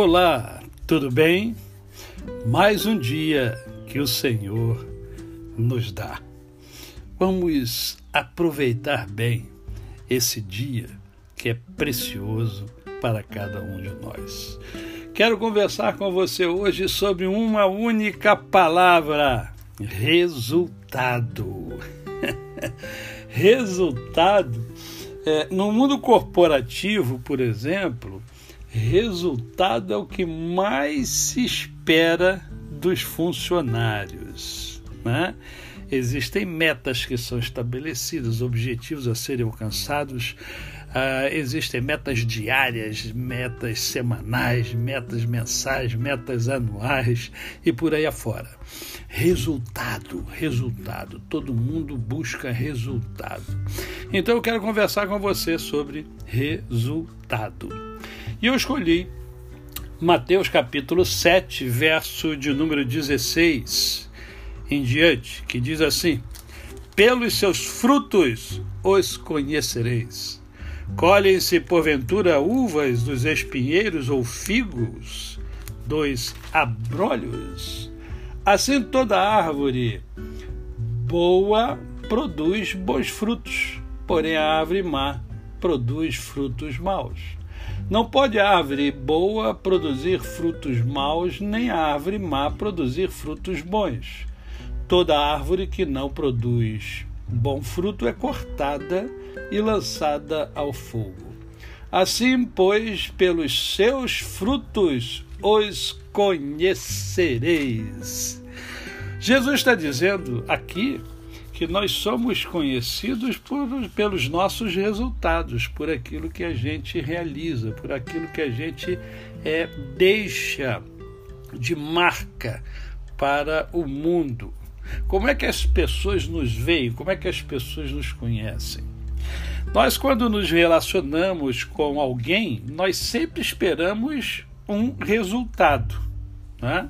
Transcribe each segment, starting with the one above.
Olá, tudo bem? Mais um dia que o Senhor nos dá. Vamos aproveitar bem esse dia que é precioso para cada um de nós. Quero conversar com você hoje sobre uma única palavra: resultado. resultado. É, no mundo corporativo, por exemplo, resultado é o que mais se espera dos funcionários. Né? Existem metas que são estabelecidas, objetivos a serem alcançados, uh, existem metas diárias, metas semanais, metas mensais, metas anuais e por aí afora. Resultado, resultado. Todo mundo busca resultado. Então eu quero conversar com você sobre resultado. E eu escolhi Mateus capítulo 7, verso de número 16 em diante, que diz assim: Pelos seus frutos os conhecereis. Colhem-se porventura uvas dos espinheiros ou figos dos abrolhos. Assim toda árvore boa produz bons frutos, porém a árvore má produz frutos maus. Não pode árvore boa produzir frutos maus, nem árvore má produzir frutos bons. Toda árvore que não produz bom fruto é cortada e lançada ao fogo. Assim, pois, pelos seus frutos os conhecereis. Jesus está dizendo aqui que nós somos conhecidos por, pelos nossos resultados, por aquilo que a gente realiza, por aquilo que a gente é, deixa de marca para o mundo. Como é que as pessoas nos veem? Como é que as pessoas nos conhecem? Nós, quando nos relacionamos com alguém, nós sempre esperamos um resultado. Né?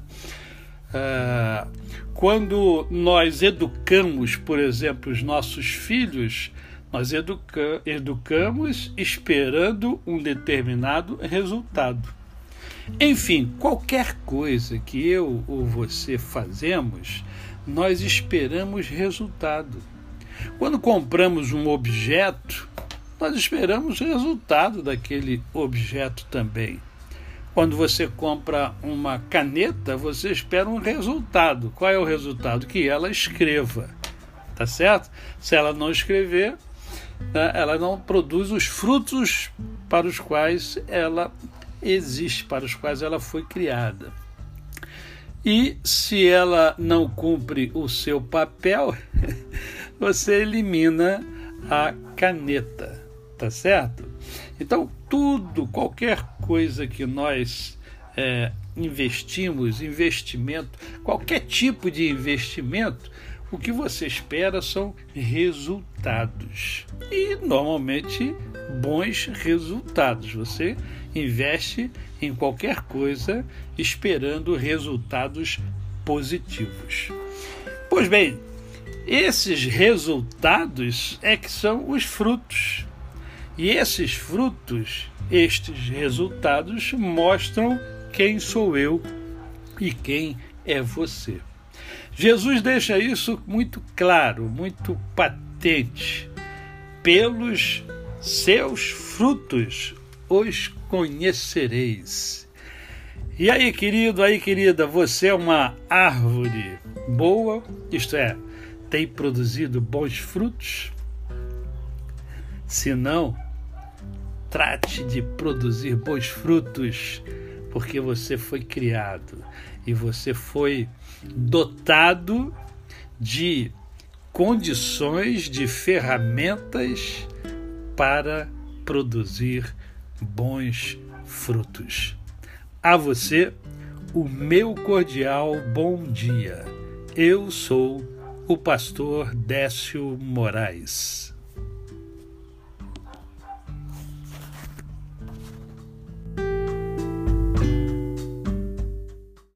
Ah, quando nós educamos, por exemplo, os nossos filhos, nós educa educamos esperando um determinado resultado. Enfim, qualquer coisa que eu ou você fazemos, nós esperamos resultado. Quando compramos um objeto, nós esperamos resultado daquele objeto também. Quando você compra uma caneta, você espera um resultado. Qual é o resultado? Que ela escreva. Tá certo? Se ela não escrever, né, ela não produz os frutos para os quais ela existe, para os quais ela foi criada. E se ela não cumpre o seu papel, você elimina a caneta, tá certo? Então, tudo, qualquer coisa que nós é, investimos, investimento, qualquer tipo de investimento, o que você espera são resultados. E normalmente bons resultados. Você investe em qualquer coisa esperando resultados positivos. Pois bem, esses resultados é que são os frutos. E esses frutos, estes resultados, mostram quem sou eu e quem é você. Jesus deixa isso muito claro, muito patente. Pelos seus frutos os conhecereis. E aí, querido, aí, querida, você é uma árvore boa, isto é, tem produzido bons frutos? Se não, Trate de produzir bons frutos, porque você foi criado e você foi dotado de condições, de ferramentas para produzir bons frutos. A você, o meu cordial bom dia. Eu sou o pastor Décio Moraes.